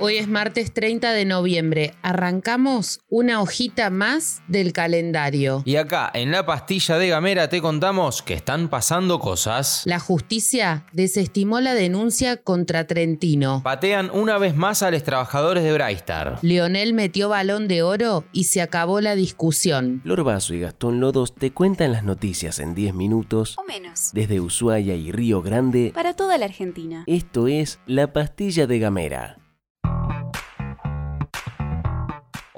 Hoy es martes 30 de noviembre. Arrancamos una hojita más del calendario. Y acá, en la pastilla de Gamera, te contamos que están pasando cosas. La justicia desestimó la denuncia contra Trentino. Patean una vez más a los trabajadores de Braistar. Leonel metió balón de oro y se acabó la discusión. Flor Vaso y Gastón Lodos te cuentan las noticias en 10 minutos O menos. desde Ushuaia y Río Grande. Para toda la Argentina. Esto es La Pastilla de Gamera.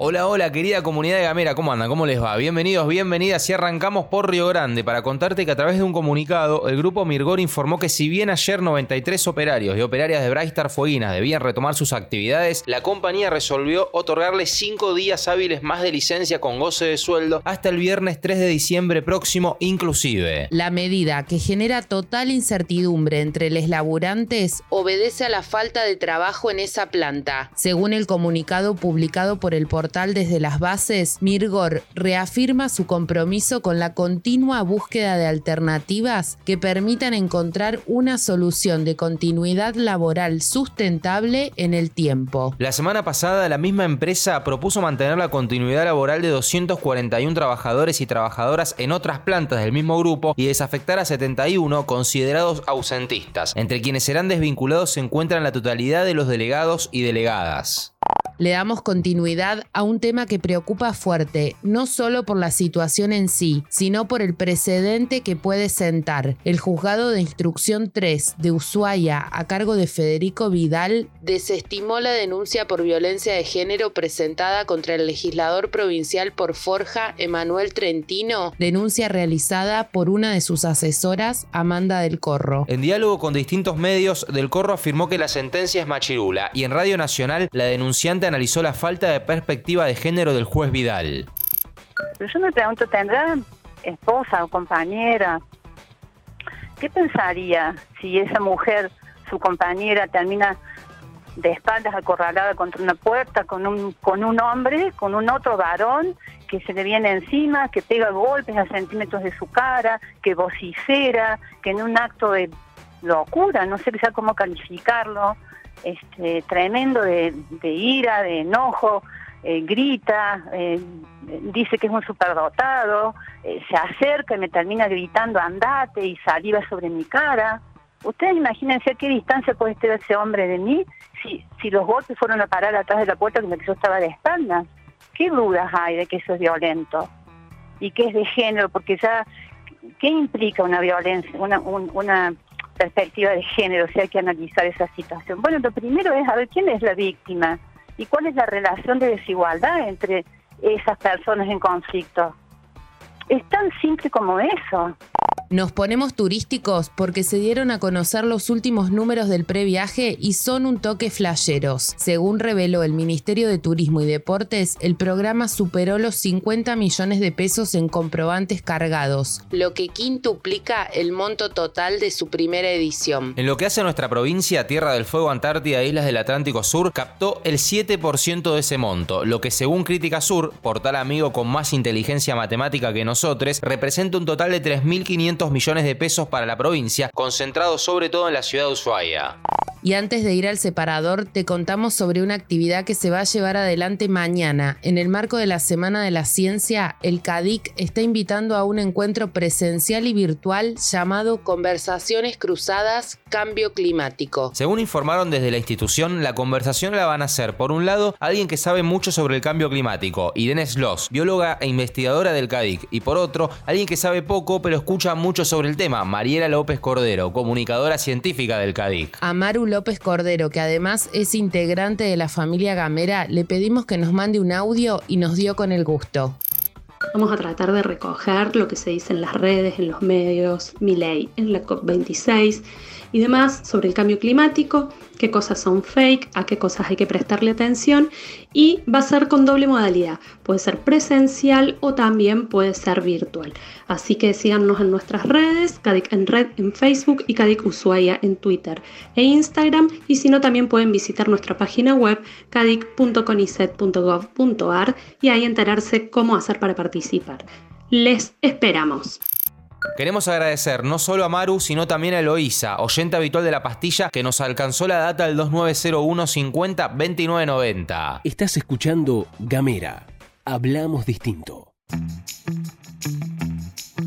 Hola, hola, querida comunidad de Gamera, ¿cómo andan? ¿Cómo les va? Bienvenidos, bienvenidas y arrancamos por Río Grande para contarte que a través de un comunicado el grupo Mirgor informó que si bien ayer 93 operarios y operarias de Brightstar Fueguinas debían retomar sus actividades, la compañía resolvió otorgarles 5 días hábiles más de licencia con goce de sueldo hasta el viernes 3 de diciembre próximo inclusive. La medida que genera total incertidumbre entre los laburantes obedece a la falta de trabajo en esa planta. Según el comunicado publicado por el portal desde las bases, Mirgor reafirma su compromiso con la continua búsqueda de alternativas que permitan encontrar una solución de continuidad laboral sustentable en el tiempo. La semana pasada la misma empresa propuso mantener la continuidad laboral de 241 trabajadores y trabajadoras en otras plantas del mismo grupo y desafectar a 71 considerados ausentistas, entre quienes serán desvinculados se encuentran la totalidad de los delegados y delegadas. Le damos continuidad a un tema que preocupa fuerte, no solo por la situación en sí, sino por el precedente que puede sentar. El juzgado de instrucción 3 de Ushuaia, a cargo de Federico Vidal, desestimó la denuncia por violencia de género presentada contra el legislador provincial por Forja, Emanuel Trentino, denuncia realizada por una de sus asesoras, Amanda del Corro. En diálogo con distintos medios, Del Corro afirmó que la sentencia es machirula y en Radio Nacional la denunciante analizó la falta de perspectiva de género del juez Vidal. Pero yo me pregunto, ¿tendrá esposa o compañera? ¿Qué pensaría si esa mujer, su compañera, termina de espaldas acorralada contra una puerta con un, con un hombre, con un otro varón que se le viene encima, que pega golpes a centímetros de su cara, que vocifera, que en un acto de locura, no sé quizá cómo calificarlo, este, tremendo de, ira, de enojo, eh, grita, eh, dice que es un superdotado, eh, se acerca y me termina gritando andate y saliva sobre mi cara. Ustedes imagínense a qué distancia puede estar ese hombre de mí si, si los golpes fueron a parar atrás de la puerta con la que yo estaba de espaldas. ¿Qué dudas hay de que eso es violento? Y que es de género, porque ya, ¿qué implica una violencia, una, un- una perspectiva de género si hay que analizar esa situación? Bueno, lo primero es a ver quién es la víctima y cuál es la relación de desigualdad entre esas personas en conflicto. Es tan simple como eso. Nos ponemos turísticos porque se dieron a conocer los últimos números del previaje y son un toque flasheros. Según reveló el Ministerio de Turismo y Deportes, el programa superó los 50 millones de pesos en comprobantes cargados, lo que quintuplica el monto total de su primera edición. En lo que hace a nuestra provincia, Tierra del Fuego, Antártida e Islas del Atlántico Sur, captó el 7% de ese monto, lo que según Crítica Sur, portal amigo con más inteligencia matemática que nosotros, representa un total de 3.500 millones de pesos para la provincia, concentrado sobre todo en la ciudad de Ushuaia. Y antes de ir al separador, te contamos sobre una actividad que se va a llevar adelante mañana. En el marco de la Semana de la Ciencia, el CADIC está invitando a un encuentro presencial y virtual llamado Conversaciones Cruzadas Cambio Climático. Según informaron desde la institución, la conversación la van a hacer, por un lado, alguien que sabe mucho sobre el cambio climático, Irene Sloss, bióloga e investigadora del CADIC, y por otro, alguien que sabe poco pero escucha mucho sobre el tema, Mariela López Cordero, comunicadora científica del CADIC. A Maru López Cordero, que además es integrante de la familia Gamera, le pedimos que nos mande un audio y nos dio con el gusto. Vamos a tratar de recoger lo que se dice en las redes, en los medios, mi ley en la COP26 y demás sobre el cambio climático, qué cosas son fake, a qué cosas hay que prestarle atención y va a ser con doble modalidad. Puede ser presencial o también puede ser virtual. Así que síganos en nuestras redes, CADIC en red en Facebook y CADIC Ushuaia en Twitter e Instagram y si no también pueden visitar nuestra página web cadic.conicet.gov.ar y ahí enterarse cómo hacer para participar. Les esperamos. Queremos agradecer no solo a Maru, sino también a Eloísa, oyente habitual de la pastilla, que nos alcanzó la data del 2901 50 2990. Estás escuchando Gamera. Hablamos distinto.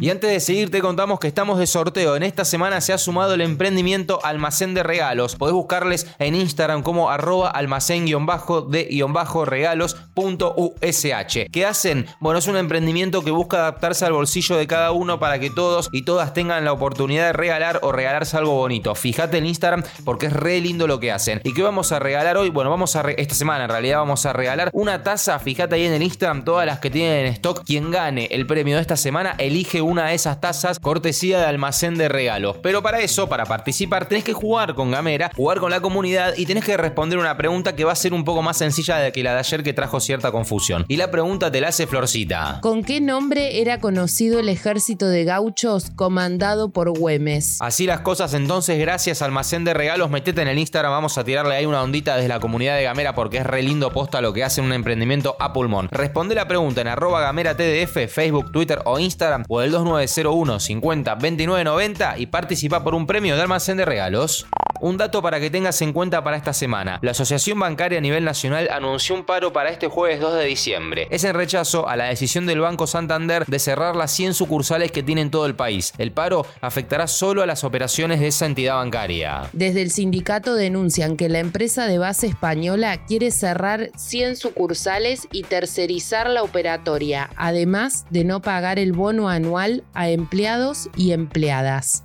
Y antes de seguir te contamos que estamos de sorteo. En esta semana se ha sumado el emprendimiento Almacén de Regalos. Podés buscarles en Instagram como arroba almacén-de-regalos.ush. ¿Qué hacen? Bueno, es un emprendimiento que busca adaptarse al bolsillo de cada uno para que todos y todas tengan la oportunidad de regalar o regalarse algo bonito. Fíjate en Instagram porque es re lindo lo que hacen. ¿Y qué vamos a regalar hoy? Bueno, vamos a esta semana en realidad vamos a regalar una taza. Fíjate ahí en el Instagram todas las que tienen en stock. Quien gane el premio de esta semana elige un una de esas tazas cortesía de almacén de regalos. Pero para eso, para participar, tenés que jugar con Gamera, jugar con la comunidad y tenés que responder una pregunta que va a ser un poco más sencilla de que la de ayer que trajo cierta confusión. Y la pregunta te la hace Florcita. ¿Con qué nombre era conocido el ejército de gauchos comandado por Güemes? Así las cosas entonces, gracias almacén de regalos, metete en el Instagram, vamos a tirarle ahí una ondita desde la comunidad de Gamera porque es re lindo posta lo que hace un emprendimiento a pulmón. Responde la pregunta en arroba gamera TDF, Facebook, Twitter o Instagram o el 2 901 50 29 90 y participa por un premio de almacén de regalos. Un dato para que tengas en cuenta para esta semana. La Asociación Bancaria a nivel nacional anunció un paro para este jueves 2 de diciembre. Es en rechazo a la decisión del Banco Santander de cerrar las 100 sucursales que tiene en todo el país. El paro afectará solo a las operaciones de esa entidad bancaria. Desde el sindicato denuncian que la empresa de base española quiere cerrar 100 sucursales y tercerizar la operatoria, además de no pagar el bono anual a empleados y empleadas.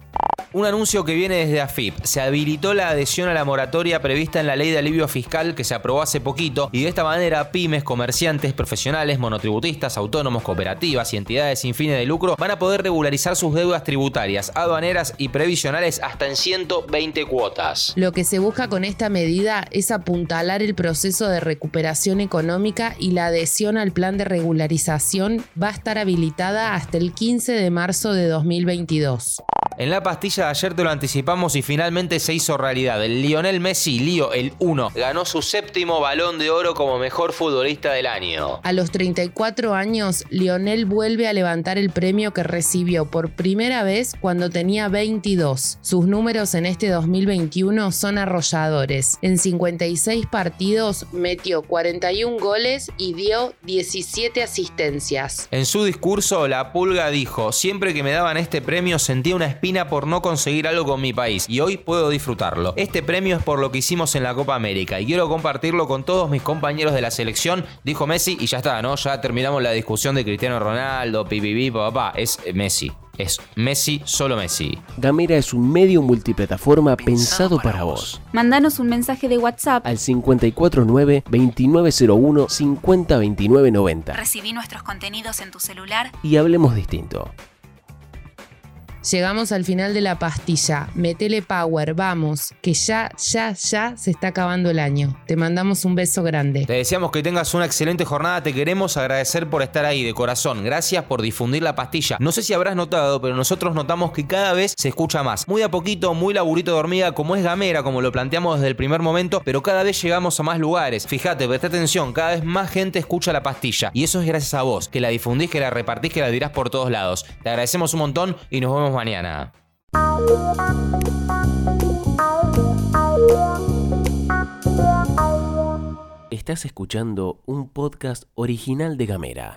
Un anuncio que viene desde AFIP. Se habilitó la adhesión a la moratoria prevista en la ley de alivio fiscal que se aprobó hace poquito y de esta manera pymes, comerciantes, profesionales, monotributistas, autónomos, cooperativas y entidades sin fines de lucro van a poder regularizar sus deudas tributarias, aduaneras y previsionales hasta en 120 cuotas. Lo que se busca con esta medida es apuntalar el proceso de recuperación económica y la adhesión al plan de regularización va a estar habilitada hasta el 15 de marzo de 2022. En la pastilla de ayer te lo anticipamos y finalmente se hizo realidad. El Lionel Messi, Lío, el 1, ganó su séptimo balón de oro como mejor futbolista del año. A los 34 años, Lionel vuelve a levantar el premio que recibió por primera vez cuando tenía 22. Sus números en este 2021 son arrolladores. En 56 partidos metió 41 goles y dio 17 asistencias. En su discurso, la pulga dijo, siempre que me daban este premio sentía una espina por no conseguir algo con mi país y hoy puedo disfrutarlo. Este premio es por lo que hicimos en la Copa América y quiero compartirlo con todos mis compañeros de la selección, dijo Messi y ya está, ¿no? Ya terminamos la discusión de Cristiano Ronaldo, pipipi, papá, es Messi. Es Messi, solo Messi. Gamera es un medio multiplataforma pensado, para vos. Mándanos un mensaje de WhatsApp al 549-2901-502990. Recibí nuestros contenidos en tu celular y hablemos distinto. Llegamos al final de la pastilla. Metele power, vamos, que ya, ya, ya se está acabando el año. Te mandamos un beso grande. Te deseamos que tengas una excelente jornada. Te queremos agradecer por estar ahí de corazón. Gracias por difundir la pastilla. No sé si habrás notado, pero nosotros notamos que cada vez se escucha más. Muy a poquito, muy laburito de hormiga, como es gamera, como lo planteamos desde el primer momento, pero cada vez llegamos a más lugares. Fíjate, presta atención, cada vez más gente escucha la pastilla. Y eso es gracias a vos, que la difundís, que la repartís, que la dirás por todos lados. Te agradecemos un montón y nos vemos mañana. Estás escuchando un podcast original de Gamera.